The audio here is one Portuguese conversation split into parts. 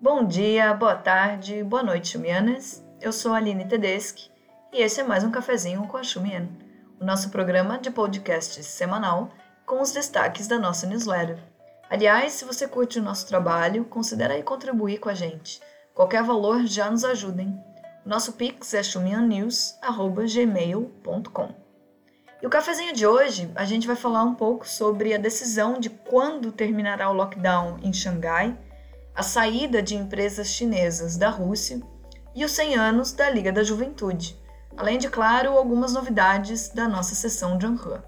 Bom dia, boa tarde, boa noite, Chumianas. Eu sou a Aline Tedeschi e esse é mais um cafezinho com a Chumian, o nosso programa de podcast semanal com os destaques da nossa newsletter. Aliás, se você curte o nosso trabalho, considere aí contribuir com a gente. Qualquer valor já nos ajudem. O nosso pix é chumiannews@gmail.com. E o cafezinho de hoje, a gente vai falar um pouco sobre a decisão de quando terminará o lockdown em Xangai, a saída de empresas chinesas da Rússia e os 100 anos da Liga da Juventude, além de, claro, algumas novidades da nossa sessão de Anhui.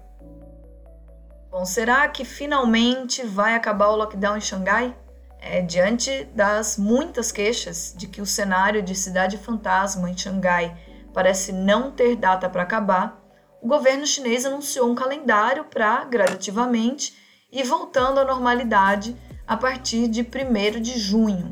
Bom, será que finalmente vai acabar o lockdown em Xangai? É, diante das muitas queixas de que o cenário de cidade fantasma em Xangai parece não ter data para acabar, o governo chinês anunciou um calendário para, gradativamente, ir voltando à normalidade a partir de 1 de junho.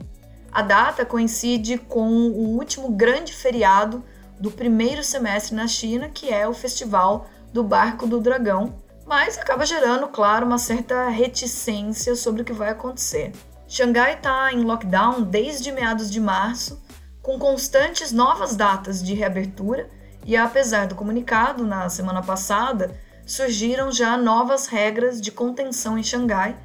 A data coincide com o último grande feriado do primeiro semestre na China, que é o Festival do Barco do Dragão, mas acaba gerando, claro, uma certa reticência sobre o que vai acontecer. Xangai está em lockdown desde meados de março, com constantes novas datas de reabertura e apesar do comunicado na semana passada, surgiram já novas regras de contenção em Xangai,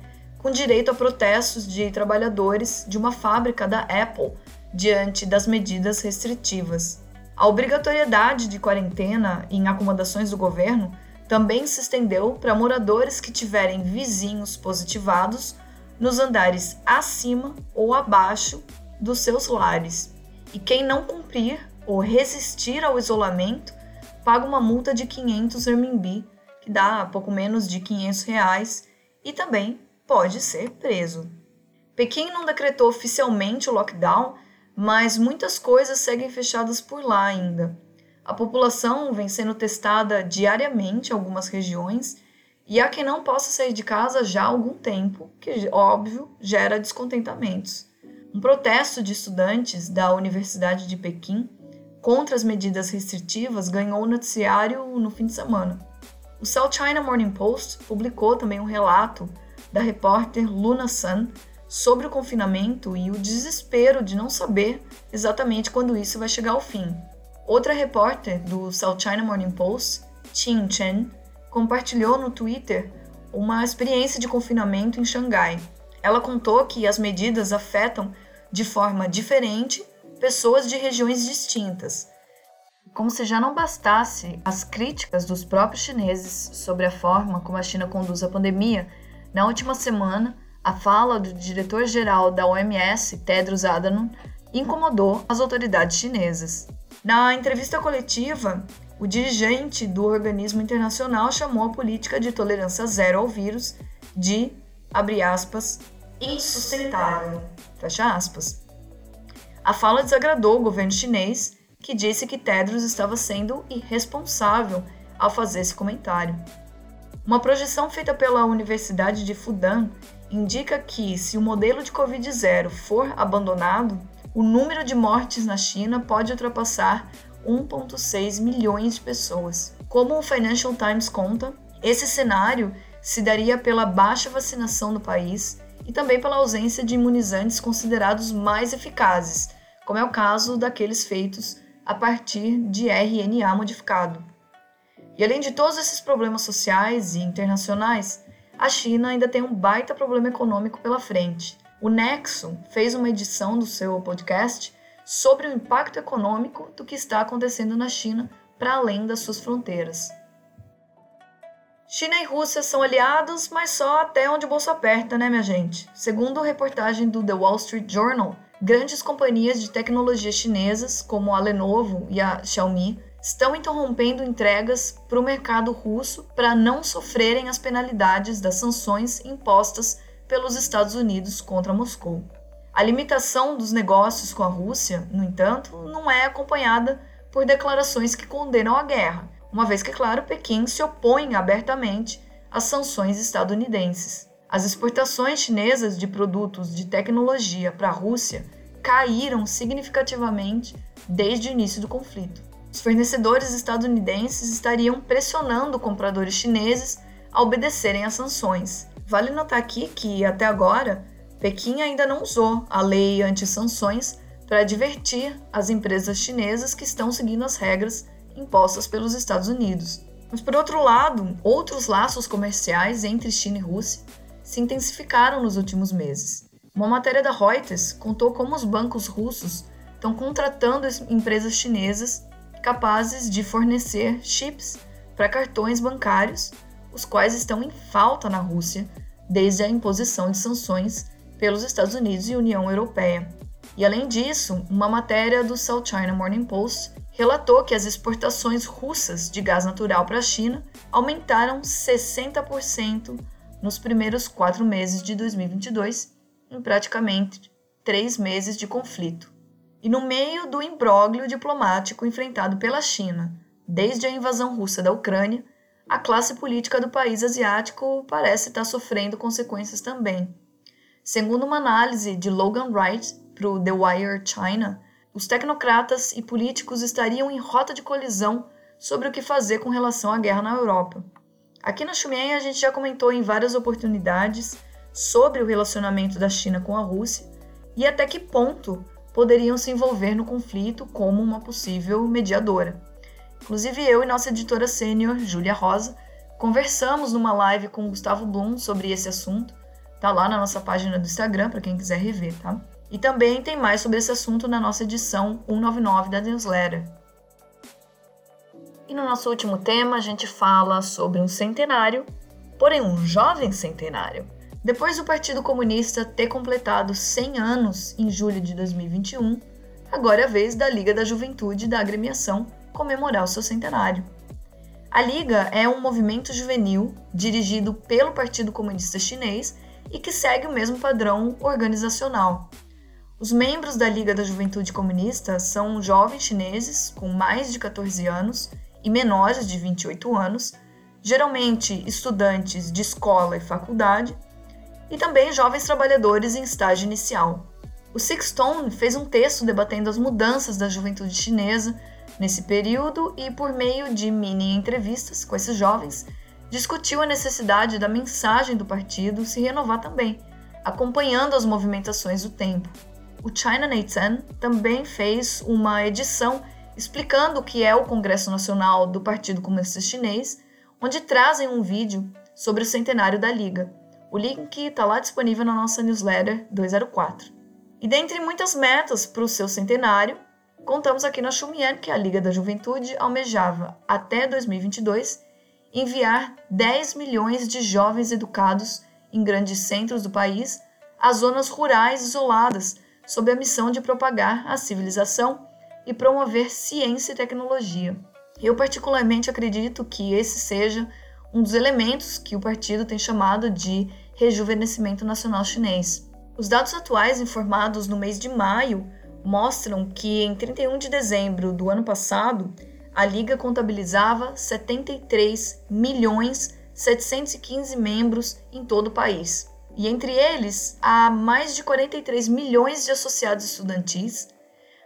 com direito a protestos de trabalhadores de uma fábrica da Apple diante das medidas restritivas. A obrigatoriedade de quarentena em acomodações do governo também se estendeu para moradores que tiverem vizinhos positivados nos andares acima ou abaixo dos seus lares. E quem não cumprir ou resistir ao isolamento, paga uma multa de 500 RMB, que dá pouco menos de 500 reais, e também pode ser preso. Pequim não decretou oficialmente o lockdown, mas muitas coisas seguem fechadas por lá ainda. A população vem sendo testada diariamente em algumas regiões e há quem não possa sair de casa já há algum tempo, que, óbvio, gera descontentamentos. Um protesto de estudantes da Universidade de Pequim contra as medidas restritivas ganhou o noticiário no fim de semana. O South China Morning Post publicou também um relato da repórter Luna Sun sobre o confinamento e o desespero de não saber exatamente quando isso vai chegar ao fim. Outra repórter do South China Morning Post, Qin Chen, compartilhou no Twitter uma experiência de confinamento em Xangai. Ela contou que as medidas afetam de forma diferente pessoas de regiões distintas. Como se já não bastasse as críticas dos próprios chineses sobre a forma como a China conduz a pandemia, na última semana, a fala do diretor-geral da OMS, Tedros Adhanom, incomodou as autoridades chinesas. Na entrevista coletiva, o dirigente do organismo internacional chamou a política de tolerância zero ao vírus de, abre aspas, insustentável, fecha aspas. A fala desagradou o governo chinês, que disse que Tedros estava sendo irresponsável ao fazer esse comentário. Uma projeção feita pela Universidade de Fudan indica que, se o modelo de Covid-0 for abandonado, o número de mortes na China pode ultrapassar 1,6 milhões de pessoas. Como o Financial Times conta, esse cenário se daria pela baixa vacinação no país e também pela ausência de imunizantes considerados mais eficazes, como é o caso daqueles feitos a partir de RNA modificado. E além de todos esses problemas sociais e internacionais, a China ainda tem um baita problema econômico pela frente. O Nexo fez uma edição do seu podcast sobre o impacto econômico do que está acontecendo na China para além das suas fronteiras. China e Rússia são aliados, mas só até onde o bolso aperta, né, minha gente? Segundo reportagem do The Wall Street Journal, grandes companhias de tecnologia chinesas, como a Lenovo e a Xiaomi, estão interrompendo entregas para o mercado russo para não sofrerem as penalidades das sanções impostas pelos Estados Unidos contra Moscou. A limitação dos negócios com a Rússia, no entanto, não é acompanhada por declarações que condenam a guerra, uma vez que, claro, Pequim se opõe abertamente às sanções estadunidenses. As exportações chinesas de produtos de tecnologia para a Rússia caíram significativamente desde o início do conflito. Os fornecedores estadunidenses estariam pressionando compradores chineses a obedecerem às sanções. Vale notar aqui que, até agora, Pequim ainda não usou a lei anti-sanções para advertir as empresas chinesas que estão seguindo as regras impostas pelos Estados Unidos. Mas, por outro lado, outros laços comerciais entre China e Rússia se intensificaram nos últimos meses. Uma matéria da Reuters contou como os bancos russos estão contratando empresas chinesas capazes de fornecer chips para cartões bancários, os quais estão em falta na Rússia desde a imposição de sanções pelos Estados Unidos e União Europeia. E além disso, uma matéria do South China Morning Post relatou que as exportações russas de gás natural para a China aumentaram 60% nos primeiros quatro meses de 2022, em praticamente três meses de conflito. E no meio do imbróglio diplomático enfrentado pela China desde a invasão russa da Ucrânia, a classe política do país asiático parece estar sofrendo consequências também. Segundo uma análise de Logan Wright para o The Wire China, os tecnocratas e políticos estariam em rota de colisão sobre o que fazer com relação à guerra na Europa. Aqui na Xumien a gente já comentou em várias oportunidades sobre o relacionamento da China com a Rússia e até que ponto poderiam se envolver no conflito como uma possível mediadora. Inclusive eu e nossa editora sênior, Júlia Rosa, conversamos numa live com Gustavo Blum sobre esse assunto. Tá lá na nossa página do Instagram para quem quiser rever, tá? E também tem mais sobre esse assunto na nossa edição 199 da newsletter. E no nosso último tema, a gente fala sobre um centenário, porém um jovem centenário. Depois do Partido Comunista ter completado 100 anos em julho de 2021, agora é a vez da Liga da Juventude da Agremiação comemorar o seu centenário. A Liga é um movimento juvenil dirigido pelo Partido Comunista Chinês e que segue o mesmo padrão organizacional, os membros da Liga da Juventude Comunista são jovens chineses com mais de 14 anos e menores de 28 anos, geralmente estudantes de escola e faculdade, e também jovens trabalhadores em estágio inicial. O Sixtone fez um texto debatendo as mudanças da juventude chinesa nesse período e, por meio de mini entrevistas com esses jovens, discutiu a necessidade da mensagem do partido se renovar também, acompanhando as movimentações do tempo o China Nathan também fez uma edição explicando o que é o Congresso Nacional do Partido Comunista Chinês, onde trazem um vídeo sobre o centenário da Liga. O link está lá disponível na nossa newsletter 204. E dentre muitas metas para o seu centenário, contamos aqui na Xumian que a Liga da Juventude almejava, até 2022, enviar 10 milhões de jovens educados em grandes centros do país às zonas rurais isoladas sob a missão de propagar a civilização e promover ciência e tecnologia. Eu, particularmente, acredito que esse seja um dos elementos que o partido tem chamado de rejuvenescimento nacional chinês. Os dados atuais informados no mês de maio mostram que em 31 de dezembro do ano passado, a liga contabilizava 73 milhões 715 membros em todo o país e entre eles há mais de 43 milhões de associados estudantis,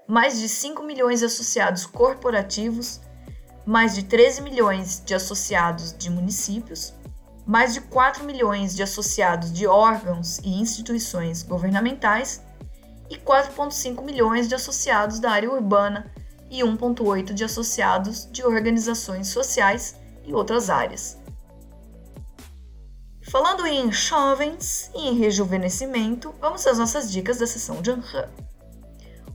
mais de 5 milhões de associados corporativos, mais de 13 milhões de associados de municípios, mais de 4 milhões de associados de órgãos e instituições governamentais e 4,5 milhões de associados da área urbana e 1,8 de associados de organizações sociais e outras áreas. Falando em jovens e em rejuvenescimento, vamos às nossas dicas da sessão de Anhe.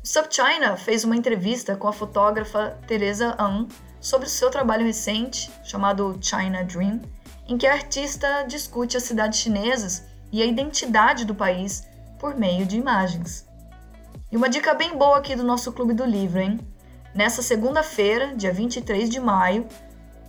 O SubChina fez uma entrevista com a fotógrafa Teresa Ang sobre o seu trabalho recente, chamado China Dream, em que a artista discute as cidades chinesas e a identidade do país por meio de imagens. E uma dica bem boa aqui do nosso Clube do Livro, hein? Nessa segunda-feira, dia 23 de maio,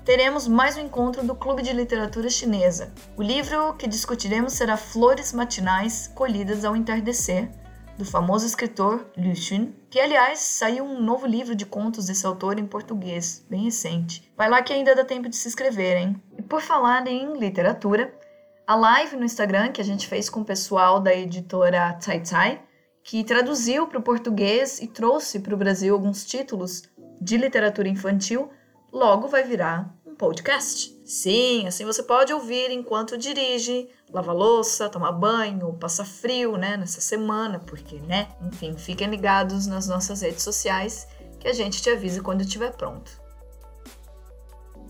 teremos mais um encontro do Clube de Literatura Chinesa. O livro que discutiremos será Flores Matinais Colhidas ao Entardecer, do famoso escritor Liu Xun, que aliás saiu um novo livro de contos desse autor em português, bem recente. Vai lá que ainda dá tempo de se inscrever, hein? Por falar em literatura, a live no Instagram que a gente fez com o pessoal da editora Tai Tai, que traduziu para o português e trouxe para o Brasil alguns títulos de literatura infantil, logo vai virar um um podcast. Sim, assim você pode ouvir enquanto dirige, lava louça, toma banho, passa frio, né, nessa semana, porque, né? Enfim, fiquem ligados nas nossas redes sociais que a gente te avisa quando estiver pronto.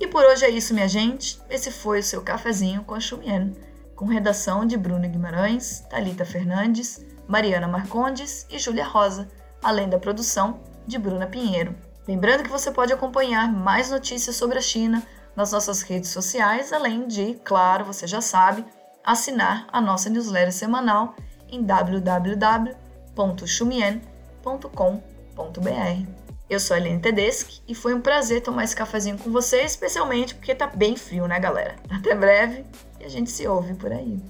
E por hoje é isso, minha gente. Esse foi o seu cafezinho com a Chumien, com redação de Bruno Guimarães, Talita Fernandes, Mariana Marcondes e Júlia Rosa, além da produção de Bruna Pinheiro. Lembrando que você pode acompanhar mais notícias sobre a China nas nossas redes sociais, além de, claro, você já sabe, assinar a nossa newsletter semanal em www.chumien.com.br. Eu sou a Helene Tedeschi e foi um prazer tomar esse cafezinho com você, especialmente porque tá bem frio, né, galera? Até breve e a gente se ouve por aí.